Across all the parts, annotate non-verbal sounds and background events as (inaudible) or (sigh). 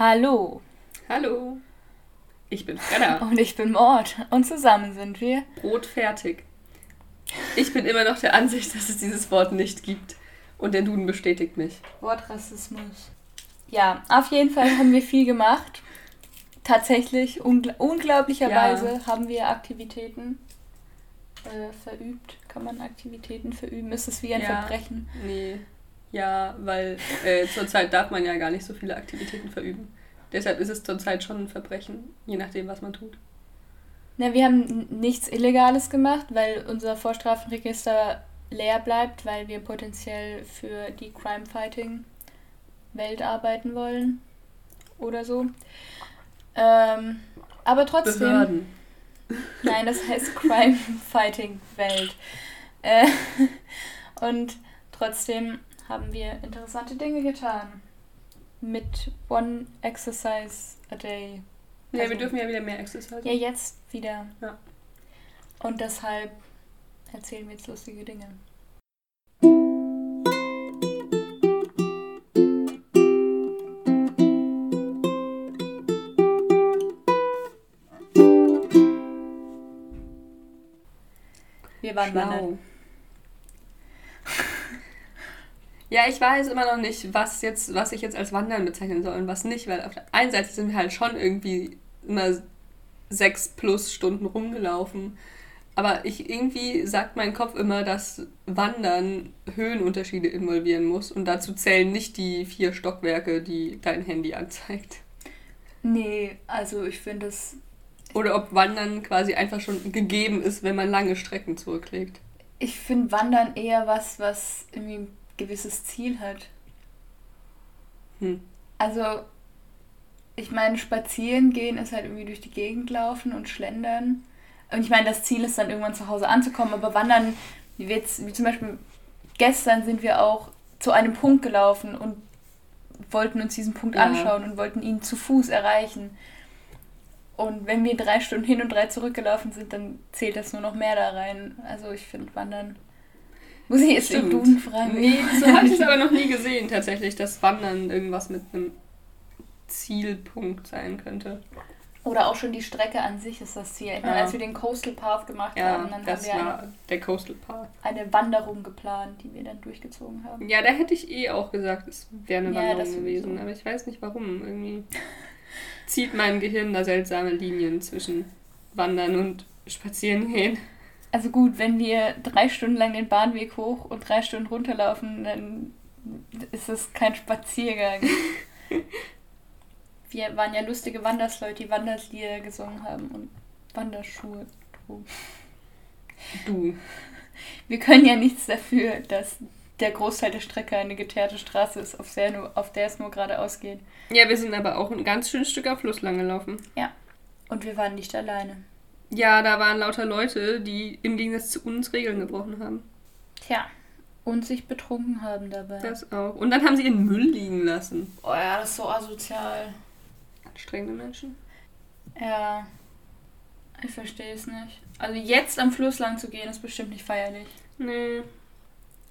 Hallo. Hallo. Ich bin Fredda. (laughs) Und ich bin Mord. Und zusammen sind wir. Brot fertig. Ich bin immer noch der Ansicht, dass es dieses Wort nicht gibt. Und der Duden bestätigt mich. Wortrassismus. Ja, auf jeden Fall haben wir viel gemacht. Tatsächlich, ungl unglaublicherweise ja. haben wir Aktivitäten äh, verübt. Kann man Aktivitäten verüben? Ist es wie ein ja, Verbrechen? Nee. Ja, weil äh, zurzeit darf man ja gar nicht so viele Aktivitäten verüben. Deshalb ist es zurzeit schon ein Verbrechen, je nachdem, was man tut. Na, wir haben nichts Illegales gemacht, weil unser Vorstrafenregister leer bleibt, weil wir potenziell für die Crime Fighting Welt arbeiten wollen oder so. Ähm, aber trotzdem. Behörden. (laughs) Nein, das heißt Crime Fighting Welt. Äh, (laughs) und trotzdem haben wir interessante Dinge getan. Mit One Exercise a Day. Ja, also, wir dürfen ja wieder mehr Exercise. Ja, jetzt wieder. Ja. Und deshalb erzählen wir jetzt lustige Dinge. Wir waren Schlau. wandern. Ja, ich weiß immer noch nicht, was jetzt, was ich jetzt als Wandern bezeichnen soll und was nicht, weil auf der einen Seite sind wir halt schon irgendwie immer sechs plus Stunden rumgelaufen. Aber ich irgendwie sagt mein Kopf immer, dass Wandern Höhenunterschiede involvieren muss und dazu zählen nicht die vier Stockwerke, die dein Handy anzeigt. Nee, also ich finde es. Oder ob Wandern quasi einfach schon gegeben ist, wenn man lange Strecken zurücklegt. Ich finde Wandern eher was, was irgendwie gewisses Ziel hat. Hm. Also, ich meine, spazieren gehen ist halt irgendwie durch die Gegend laufen und schlendern. Und ich meine, das Ziel ist dann irgendwann zu Hause anzukommen, aber wandern, wie, jetzt, wie zum Beispiel gestern sind wir auch zu einem Punkt gelaufen und wollten uns diesen Punkt ja. anschauen und wollten ihn zu Fuß erreichen. Und wenn wir drei Stunden hin und drei zurückgelaufen sind, dann zählt das nur noch mehr da rein. Also ich finde Wandern muss ich jetzt den Duden fragen? Nee, so habe ich es (laughs) aber noch nie gesehen, tatsächlich, dass Wandern irgendwas mit einem Zielpunkt sein könnte. Oder auch schon die Strecke an sich ist das Ziel. Ich meine, als wir den Coastal Path gemacht ja, haben, dann haben wir eine, der Coastal Path. eine Wanderung geplant, die wir dann durchgezogen haben. Ja, da hätte ich eh auch gesagt, es wäre eine ja, Wanderung gewesen. So. Aber ich weiß nicht warum. Irgendwie zieht mein Gehirn da seltsame Linien zwischen Wandern und Spazieren gehen. Also gut, wenn wir drei Stunden lang den Bahnweg hoch und drei Stunden runterlaufen, dann ist es kein Spaziergang. (laughs) wir waren ja lustige Wandersleute, die Wanderslieder gesungen haben und Wanderschuhe trugen. Du. Wir können ja nichts dafür, dass der Großteil der Strecke eine geteerte Straße ist, auf der, nur, auf der es nur geradeaus geht. Ja, wir sind aber auch ein ganz schönes Stück am Fluss lang gelaufen. Ja. Und wir waren nicht alleine. Ja, da waren lauter Leute, die im Gegensatz zu uns Regeln gebrochen haben. Tja. Und sich betrunken haben dabei. Das auch. Und dann haben sie ihren Müll liegen lassen. Oh ja, das ist so asozial. Anstrengende Menschen. Ja. Ich verstehe es nicht. Also jetzt am Fluss lang zu gehen, ist bestimmt nicht feierlich. Nee.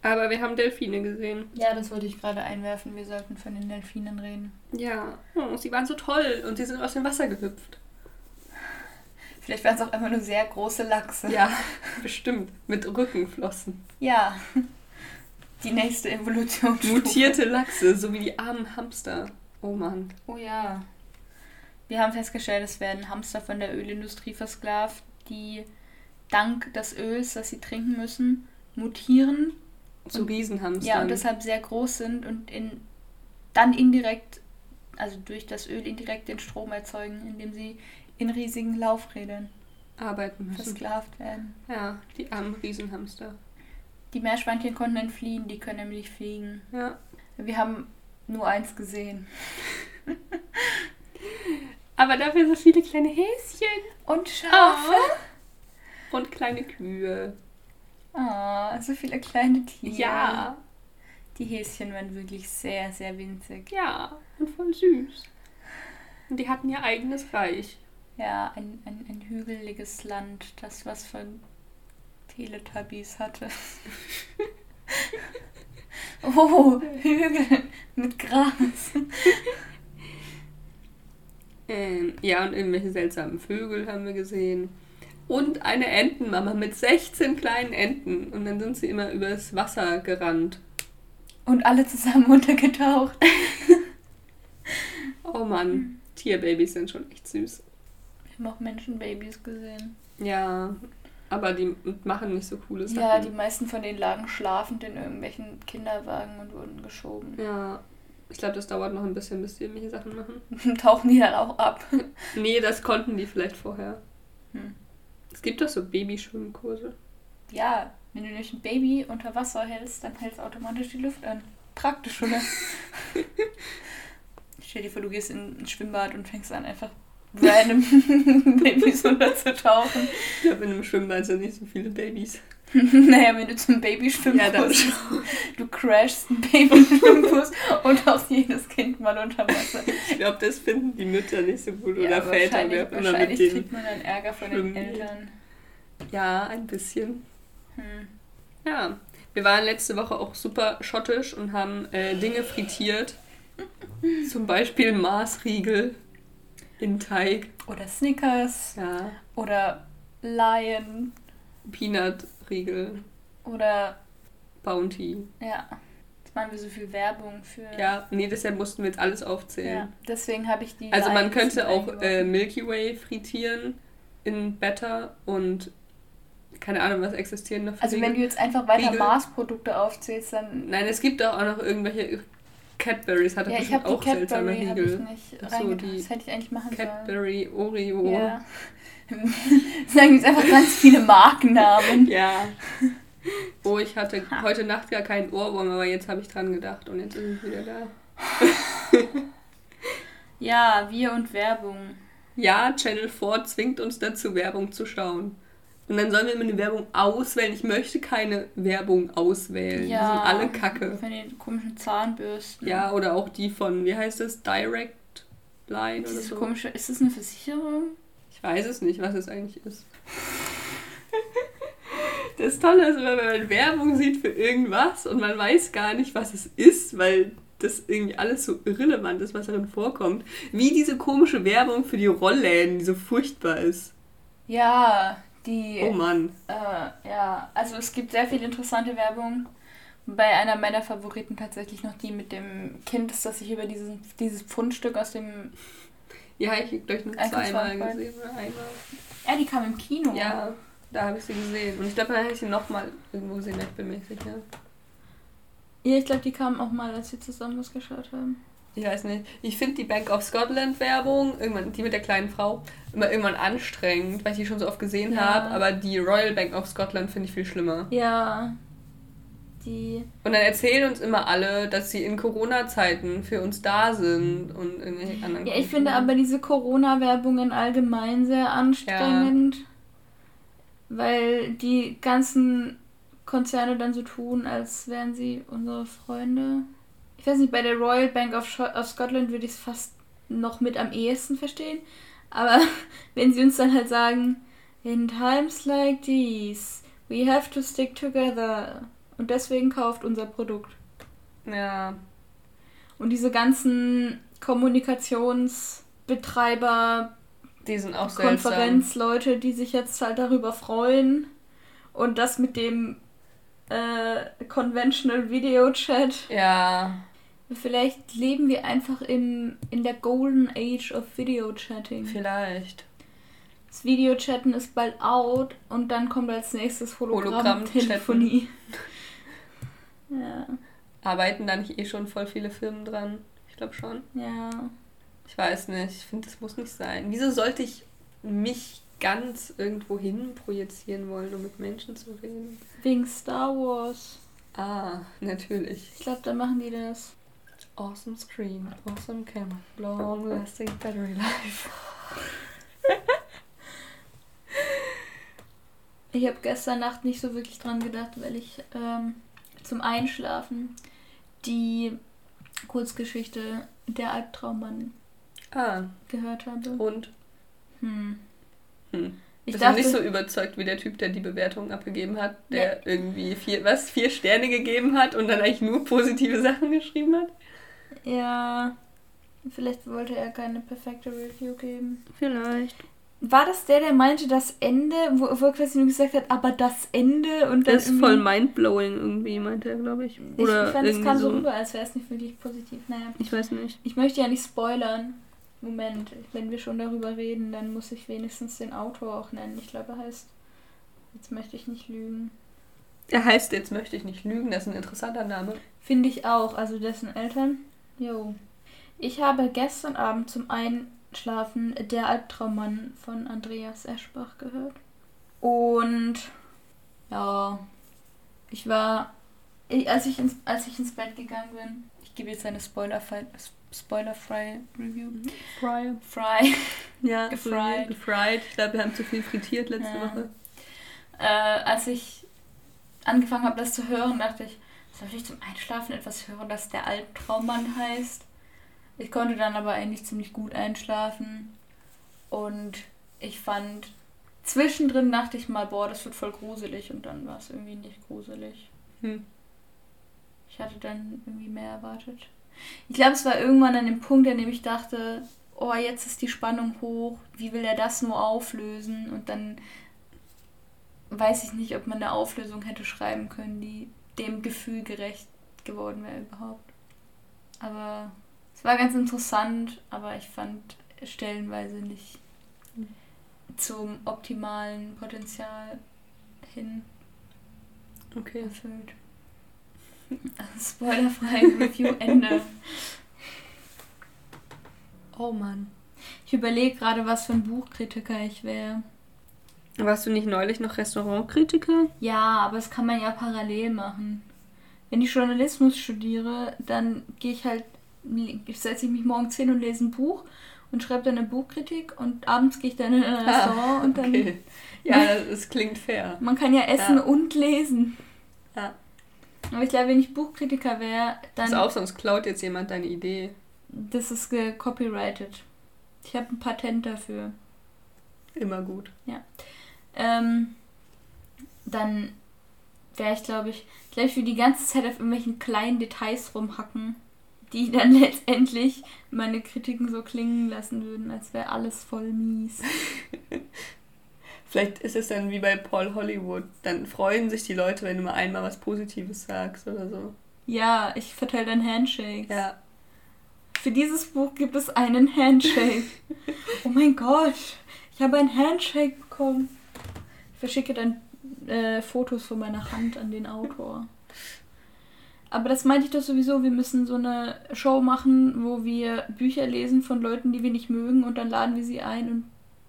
Aber wir haben Delfine gesehen. Ja, das wollte ich gerade einwerfen. Wir sollten von den Delfinen reden. Ja. Oh, sie waren so toll und sie sind aus dem Wasser gehüpft. Vielleicht waren es auch einfach nur sehr große Lachse. Ja, (laughs) bestimmt. Mit Rückenflossen. Ja. (laughs) Die nächste Evolution. (laughs) Mutierte Lachse, so wie die armen Hamster. Oh Mann. Oh ja. Wir haben festgestellt, es werden Hamster von der Ölindustrie versklavt, die dank des Öls, das sie trinken müssen, mutieren. Zu Riesenhamstern. Ja, und deshalb sehr groß sind und in, dann indirekt, also durch das Öl indirekt den Strom erzeugen, indem sie in riesigen Laufrädern arbeiten müssen. Versklavt werden. Ja, die armen Riesenhamster. Die Meerschweinchen konnten entfliehen, die können nämlich fliegen. Ja. Wir haben nur eins gesehen. (laughs) Aber dafür so viele kleine Häschen. Und Schafe. Oh. Und kleine Kühe. Ah, oh, so viele kleine Tiere. Ja. Die Häschen waren wirklich sehr, sehr winzig. Ja, und voll süß. Und die hatten ihr eigenes Reich. Ja, ein, ein, ein hügeliges Land, das was von Teletubbies hatte. (laughs) oh, Hügel mit Gras. Ähm, ja, und irgendwelche seltsamen Vögel haben wir gesehen. Und eine Entenmama mit 16 kleinen Enten. Und dann sind sie immer übers Wasser gerannt. Und alle zusammen (laughs) untergetaucht. oh Mann, Tierbabys sind schon echt süß. Habe auch Menschenbabys gesehen. Ja, aber die machen nicht so coole Sachen. Ja, die meisten von denen lagen schlafend in irgendwelchen Kinderwagen und wurden geschoben. Ja, ich glaube, das dauert noch ein bisschen, bis die irgendwelche Sachen machen. (laughs) Tauchen die dann auch ab? (laughs) nee, das konnten die vielleicht vorher. Hm. Es gibt doch so Babyschwimmkurse. Ja, wenn du durch ein Baby unter Wasser hältst, dann hältst du automatisch die Luft an. Praktisch, oder? (laughs) Stell dir vor, du gehst in ein Schwimmbad und fängst an, einfach random (laughs) Babys unterzutauchen. Ich glaube, in einem Schwimmbad sind nicht so viele Babys. (laughs) naja, wenn du zum Babyschwimmbus ja, dann du crashst einen Babyschwimmbus und auch jedes Kind mal unter Wasser. Ich glaube, das finden die Mütter nicht so gut ja, oder Väter. Wahrscheinlich, wahrscheinlich kriegt man dann Ärger von den Eltern. Ja, ein bisschen. Hm. Ja, wir waren letzte Woche auch super schottisch und haben äh, Dinge frittiert. Zum Beispiel Maßriegel in Teig. Oder Snickers. Ja. Oder Lion. Peanut-Riegel. Oder Bounty. Ja. Jetzt machen wir so viel Werbung für. Ja, nee, deshalb mussten wir jetzt alles aufzählen. Ja, deswegen habe ich die. Also man könnte auch äh, Milky Way frittieren in Better und keine Ahnung, was existieren noch für Also Riegel. wenn du jetzt einfach weiter Mars-Produkte aufzählst, dann. Nein, es gibt auch noch irgendwelche Cadburys hatte ja, bestimmt auch Cadbury seltsame Riegel. Ich nicht so, die das hätte ich eigentlich machen Cadbury, sollen. Oreo. Ja. (laughs) Sagen jetzt einfach ganz viele Markennamen. Ja. Oh, ich hatte ha. heute Nacht gar keinen Ohrwurm, aber jetzt habe ich dran gedacht und jetzt ist es wieder da. (laughs) ja, wir und Werbung. Ja, Channel 4 zwingt uns dazu, Werbung zu schauen. Und dann sollen wir immer eine Werbung auswählen. Ich möchte keine Werbung auswählen. Ja, die sind alle kacke. Von den komischen Zahnbürsten. Ja, oder auch die von, wie heißt das? Direct Line oder so. Komische, ist das eine Versicherung? Ich weiß es nicht, was es eigentlich ist. (laughs) das Tolle ist, wenn man Werbung sieht für irgendwas und man weiß gar nicht, was es ist, weil das irgendwie alles so irrelevant ist, was darin vorkommt. Wie diese komische Werbung für die Rollläden, die so furchtbar ist. Ja, die. Oh Mann. Äh, ja, also es gibt sehr viel interessante Werbung. Bei einer meiner Favoriten tatsächlich noch die mit dem Kind, das sich über diesen, dieses Pfundstück aus dem. Ja, ich habe gleich nur zweimal gesehen oder einmal. Ja, die kam im Kino. Ja, da habe ich sie gesehen. Und ich glaube, da habe ich sie nochmal irgendwo gesehen, ich bin mir sicher. Ja, ich glaube, die kamen auch mal, als wir zusammen was geschaut haben ich weiß nicht, ich finde die Bank of Scotland Werbung, irgendwann die mit der kleinen Frau, immer irgendwann anstrengend, weil ich die schon so oft gesehen ja. habe, aber die Royal Bank of Scotland finde ich viel schlimmer. Ja. Die. Und dann erzählen uns immer alle, dass sie in Corona-Zeiten für uns da sind und irgendwelche anderen. Ja, ich finde aber diese Corona-Werbungen allgemein sehr anstrengend, ja. weil die ganzen Konzerne dann so tun, als wären sie unsere Freunde ich weiß nicht, bei der Royal Bank of, of Scotland würde ich es fast noch mit am ehesten verstehen. Aber (laughs) wenn sie uns dann halt sagen, in times like these, we have to stick together. Und deswegen kauft unser Produkt. Ja. Und diese ganzen Kommunikationsbetreiber, die sind auch Konferenzleute, die sich jetzt halt darüber freuen. Und das mit dem äh, Conventional Video Chat. Ja. Vielleicht leben wir einfach im, in der Golden Age of Video Chatting. Vielleicht. Das Videochatten ist bald out und dann kommt als nächstes Hologramm-Telefonie. Hologramm (laughs) ja. Arbeiten da nicht eh schon voll viele Firmen dran? Ich glaube schon. Ja. Ich weiß nicht. Ich finde, das muss nicht sein. Wieso sollte ich mich ganz irgendwo hin projizieren wollen, um mit Menschen zu reden? Wegen Star Wars. Ah, natürlich. Ich glaube, da machen die das. Awesome screen, awesome camera, long lasting battery life. (laughs) ich habe gestern Nacht nicht so wirklich dran gedacht, weil ich ähm, zum Einschlafen die Kurzgeschichte Der Albtraummann ah. gehört habe. Und? Hm. Hm. Ich bin nicht so überzeugt wie der Typ, der die Bewertung abgegeben hat, der ja. irgendwie vier, was, vier Sterne gegeben hat und dann eigentlich nur positive Sachen geschrieben hat. Ja, Vielleicht wollte er keine perfekte Review geben. Vielleicht. War das der, der meinte das Ende, wo, wo er quasi nur gesagt hat, aber das Ende und dann. Das ist voll mindblowing irgendwie, meinte er, glaube ich. Oder ich fand, es kam so rüber, als wäre es nicht wirklich positiv. Naja. Ich weiß nicht. Ich möchte ja nicht spoilern. Moment, wenn wir schon darüber reden, dann muss ich wenigstens den Autor auch nennen. Ich glaube, er heißt. Jetzt möchte ich nicht lügen. Er heißt Jetzt möchte ich nicht lügen, das ist ein interessanter Name. Finde ich auch. Also dessen Eltern. Jo. Ich habe gestern Abend zum Einschlafen Der Albtraummann von Andreas Eschbach gehört. Und ja, ich war, als ich ins, als ich ins Bett gegangen bin, ich gebe jetzt eine spoilerfreie Spoiler Review. Fry. Fry. (laughs) Ja, gefried. gefried. Ich glaube, wir haben zu viel frittiert letzte ja. Woche. Äh, als ich angefangen habe, das zu hören, dachte ich, soll ich zum Einschlafen etwas hören, das der Albtraummann heißt? Ich konnte dann aber eigentlich ziemlich gut einschlafen. Und ich fand, zwischendrin dachte ich mal, boah, das wird voll gruselig. Und dann war es irgendwie nicht gruselig. Hm. Ich hatte dann irgendwie mehr erwartet. Ich glaube, es war irgendwann an dem Punkt, an dem ich dachte, oh, jetzt ist die Spannung hoch. Wie will er das nur auflösen? Und dann weiß ich nicht, ob man eine Auflösung hätte schreiben können, die dem Gefühl gerecht geworden wäre überhaupt. Aber es war ganz interessant, aber ich fand stellenweise nicht zum optimalen Potenzial hin okay. erfüllt. (laughs) Also spoilerfrei Review Ende. Oh Mann. Ich überlege gerade, was für ein Buchkritiker ich wäre. Warst du nicht neulich noch Restaurantkritiker? Ja, aber das kann man ja parallel machen. Wenn ich Journalismus studiere, dann gehe ich halt, setze ich mich morgens hin und lese ein Buch und schreibe dann eine Buchkritik und abends gehe ich dann in ein (laughs) Restaurant ah, und dann. Okay. Ja, (laughs) das klingt fair. Man kann ja essen ja. und lesen. Ja. Aber ich glaube, wenn ich Buchkritiker wäre, dann. Pass auf, sonst klaut jetzt jemand deine Idee. Das ist gecopyrighted. Ich habe ein Patent dafür. Immer gut. Ja ähm, dann wäre ich, glaube ich, gleich für die ganze Zeit auf irgendwelchen kleinen Details rumhacken, die dann (laughs) letztendlich meine Kritiken so klingen lassen würden, als wäre alles voll mies. (laughs) Vielleicht ist es dann wie bei Paul Hollywood. Dann freuen sich die Leute, wenn du mal einmal was Positives sagst oder so. Ja, ich verteile dann Handshakes. Ja. Für dieses Buch gibt es einen Handshake. (laughs) oh mein Gott, ich habe einen Handshake bekommen verschicke dann äh, Fotos von meiner Hand an den Autor. Aber das meinte ich doch sowieso, wir müssen so eine Show machen, wo wir Bücher lesen von Leuten, die wir nicht mögen und dann laden wir sie ein und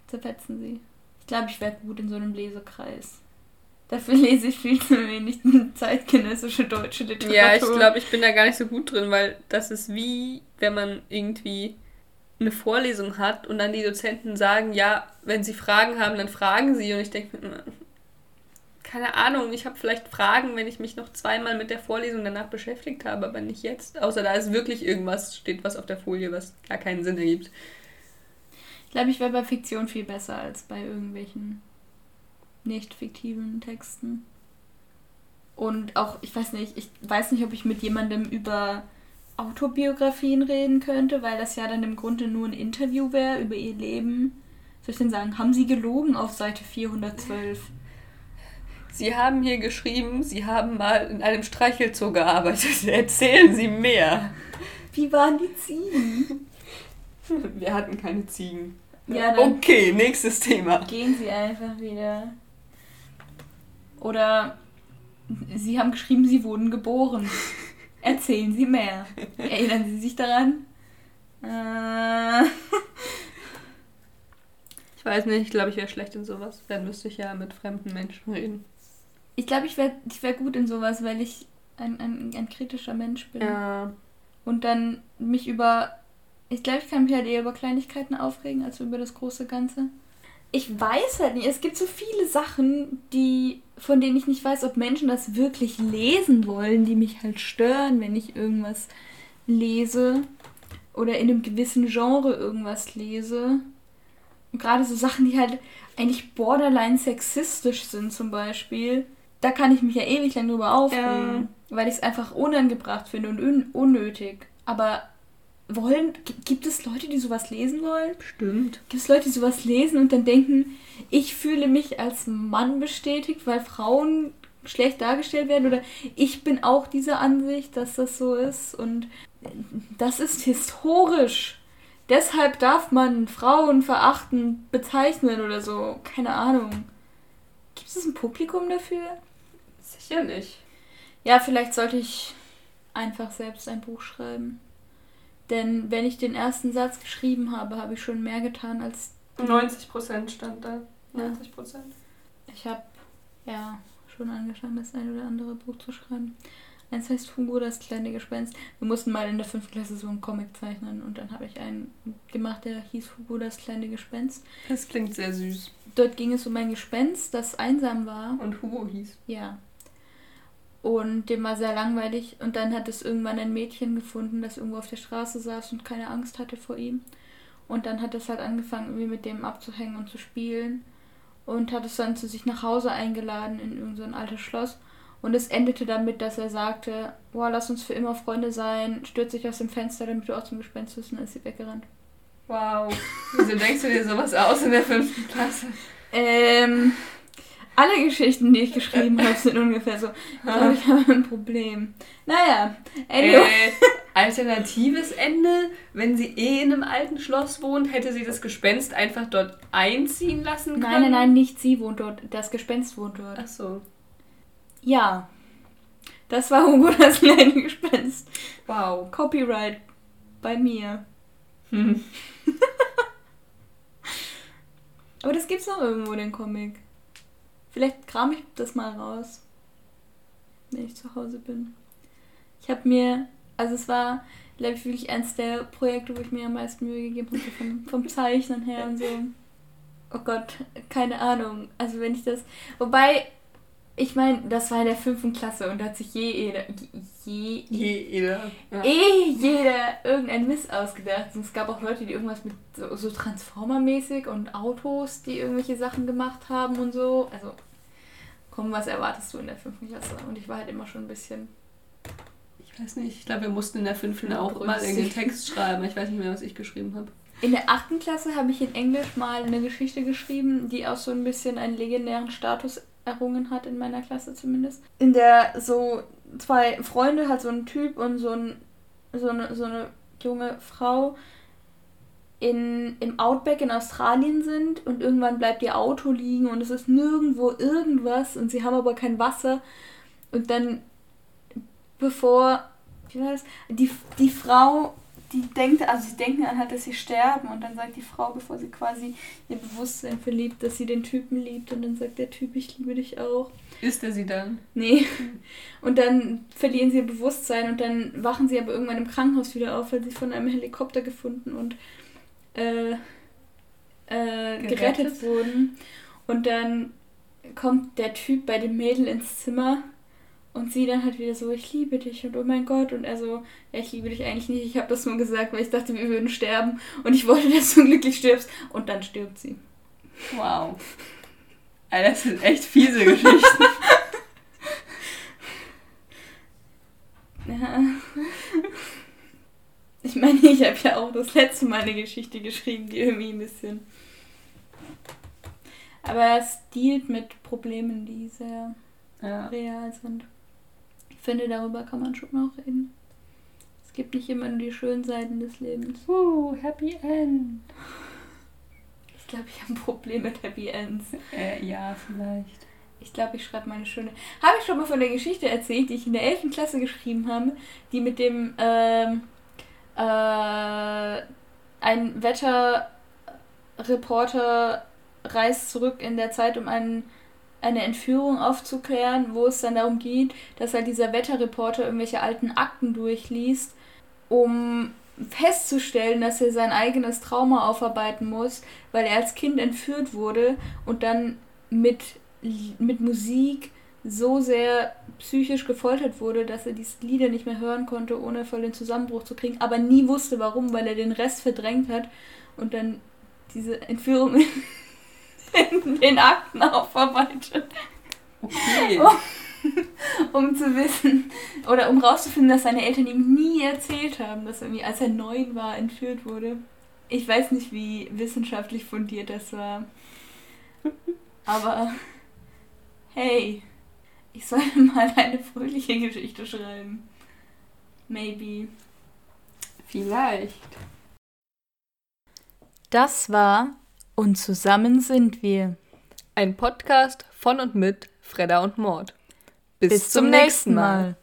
zerfetzen sie. Ich glaube, ich wäre gut in so einem Lesekreis. Dafür lese ich viel zu wenig (laughs) zeitgenössische deutsche Literatur. Ja, ich glaube, ich bin da gar nicht so gut drin, weil das ist wie, wenn man irgendwie eine Vorlesung hat und dann die Dozenten sagen, ja, wenn sie Fragen haben, dann fragen sie. Und ich denke, keine Ahnung, ich habe vielleicht Fragen, wenn ich mich noch zweimal mit der Vorlesung danach beschäftigt habe, aber nicht jetzt. Außer da ist wirklich irgendwas, steht was auf der Folie, was gar keinen Sinn ergibt. Ich glaube, ich wäre bei Fiktion viel besser als bei irgendwelchen nicht fiktiven Texten. Und auch, ich weiß nicht, ich weiß nicht, ob ich mit jemandem über Autobiografien reden könnte, weil das ja dann im Grunde nur ein Interview wäre über ihr Leben. Soll ich denn sagen, haben Sie gelogen auf Seite 412? Sie haben hier geschrieben, Sie haben mal in einem Streichelzoo gearbeitet. (laughs) Erzählen Sie mehr. Wie waren die Ziegen? (laughs) Wir hatten keine Ziegen. Ja, okay, nächstes Thema. Gehen Sie einfach wieder. Oder Sie haben geschrieben, Sie wurden geboren. Erzählen Sie mehr. (laughs) Erinnern Sie sich daran? Äh. (laughs) Ich weiß nicht, ich glaube, ich wäre schlecht in sowas. Dann müsste ich ja mit fremden Menschen reden. Ich glaube, ich wäre ich wär gut in sowas, weil ich ein, ein, ein kritischer Mensch bin. Ja. Und dann mich über. Ich glaube, ich kann mich halt eher über Kleinigkeiten aufregen, als über das große Ganze. Ich weiß halt nicht. Es gibt so viele Sachen, die von denen ich nicht weiß, ob Menschen das wirklich lesen wollen, die mich halt stören, wenn ich irgendwas lese oder in einem gewissen Genre irgendwas lese. Und gerade so Sachen, die halt eigentlich borderline sexistisch sind zum Beispiel, da kann ich mich ja ewig lang drüber aufregen, ja. weil ich es einfach unangebracht finde und un unnötig. Aber wollen, gibt es Leute, die sowas lesen wollen? Stimmt. Gibt es Leute, die sowas lesen und dann denken, ich fühle mich als Mann bestätigt, weil Frauen schlecht dargestellt werden oder ich bin auch dieser Ansicht, dass das so ist und das ist historisch. Deshalb darf man Frauen verachtend bezeichnen oder so. Keine Ahnung. Gibt es ein Publikum dafür? Sicher nicht. Ja, vielleicht sollte ich einfach selbst ein Buch schreiben. Denn wenn ich den ersten Satz geschrieben habe, habe ich schon mehr getan als. 90% stand da. 90%. Ich habe ja schon angefangen, das ein oder andere Buch zu schreiben. Eins heißt Hugo, das kleine Gespenst. Wir mussten mal in der fünften Klasse so einen Comic zeichnen und dann habe ich einen gemacht, der hieß Hugo, das kleine Gespenst. Das klingt sehr süß. Dort ging es um ein Gespenst, das einsam war. Und Hugo hieß. Ja. Und dem war sehr langweilig. Und dann hat es irgendwann ein Mädchen gefunden, das irgendwo auf der Straße saß und keine Angst hatte vor ihm. Und dann hat es halt angefangen, irgendwie mit dem abzuhängen und zu spielen. Und hat es dann zu sich nach Hause eingeladen in irgendein so altes Schloss. Und es endete damit, dass er sagte, boah, lass uns für immer Freunde sein, stürzt sich aus dem Fenster, damit du aus dem Gespenst bist und dann ist sie weggerannt. Wow. Wieso denkst du dir sowas aus in der fünften Klasse? Ähm, alle Geschichten, die ich geschrieben habe, sind ungefähr so. (laughs) Ich glaube, ich habe ein Problem. Naja, anyway. Äh, alternatives Ende, wenn sie eh in einem alten Schloss wohnt, hätte sie das Gespenst einfach dort einziehen lassen können? Nein, nein, nein, nicht sie wohnt dort. Das Gespenst wohnt dort. Ach so. Ja. Das war Hugo das kleine Gespenst. Wow. Copyright bei mir. Hm. (laughs) Aber das gibt's noch irgendwo, den Comic. Vielleicht kram ich das mal raus, wenn ich zu Hause bin. Ich habe mir, also es war, glaube ich, wirklich eins der Projekte, wo ich mir am meisten Mühe gegeben habe, vom, vom Zeichnen her und so. Oh Gott, keine Ahnung. Also wenn ich das. Wobei, ich meine, das war in der fünften Klasse und da hat sich je jeder, je, je, jeder, ja. eh jeder irgendein Mist ausgedacht. Und es gab auch Leute, die irgendwas mit so, so Transformer-mäßig und Autos, die irgendwelche Sachen gemacht haben und so. Also, komm, was erwartest du in der fünften Klasse? Und ich war halt immer schon ein bisschen. Ich weiß nicht, ich glaube, wir mussten in der fünften auch mal irgendeinen Text schreiben. Ich weiß nicht mehr, was ich geschrieben habe. In der achten Klasse habe ich in Englisch mal eine Geschichte geschrieben, die auch so ein bisschen einen legendären Status errungen hat, in meiner Klasse zumindest. In der so zwei Freunde, halt so ein Typ und so, ein, so, eine, so eine junge Frau in, im Outback in Australien sind und irgendwann bleibt ihr Auto liegen und es ist nirgendwo irgendwas und sie haben aber kein Wasser und dann bevor wie war das? Die, die Frau die denkt, also sie denken an halt, dass sie sterben und dann sagt die Frau, bevor sie quasi ihr Bewusstsein verliebt, dass sie den Typen liebt und dann sagt der Typ, ich liebe dich auch. Ist er sie dann? Nee. Und dann verlieren sie ihr Bewusstsein und dann wachen sie aber irgendwann im Krankenhaus wieder auf, weil sie von einem Helikopter gefunden und äh, äh, gerettet. gerettet wurden. Und dann kommt der Typ bei dem Mädel ins Zimmer und sie dann halt wieder so, ich liebe dich und oh mein Gott. Und er so, ja, ich liebe dich eigentlich nicht. Ich habe das nur gesagt, weil ich dachte, wir würden sterben. Und ich wollte, (laughs) dass du glücklich stirbst. Und dann stirbt sie. Wow. Alter, das sind echt fiese Geschichten. (laughs) ja. Ich meine, ich habe ja auch das letzte Mal eine Geschichte geschrieben, die irgendwie ein bisschen. Aber es dealt mit Problemen, die sehr ja. real sind finde, darüber kann man schon noch reden. Es gibt nicht immer nur die schönen Seiten des Lebens. Uh, Happy End. Ich glaube, ich habe ein Problem mit Happy Ends. Äh, ja, vielleicht. Ich glaube, ich schreibe meine schöne. Habe ich schon mal von der Geschichte erzählt, die ich in der 11. Klasse geschrieben habe, die mit dem ähm, äh, ein Wetterreporter reist zurück in der Zeit, um einen eine Entführung aufzuklären, wo es dann darum geht, dass halt dieser Wetterreporter irgendwelche alten Akten durchliest, um festzustellen, dass er sein eigenes Trauma aufarbeiten muss, weil er als Kind entführt wurde und dann mit, mit Musik so sehr psychisch gefoltert wurde, dass er diese Lieder nicht mehr hören konnte, ohne voll den Zusammenbruch zu kriegen, aber nie wusste warum, weil er den Rest verdrängt hat und dann diese Entführung (laughs) in (laughs) den Akten aufarbeitet. Okay. (laughs) um zu wissen oder um rauszufinden, dass seine Eltern ihm nie erzählt haben, dass er irgendwie, als er neun war, entführt wurde. Ich weiß nicht, wie wissenschaftlich fundiert das war. Aber hey, ich sollte (laughs) mal eine fröhliche Geschichte schreiben. Maybe. Vielleicht. Das war Und zusammen sind wir. Ein Podcast von und mit Fredda und Mord. Bis, Bis zum, zum nächsten Mal. Mal.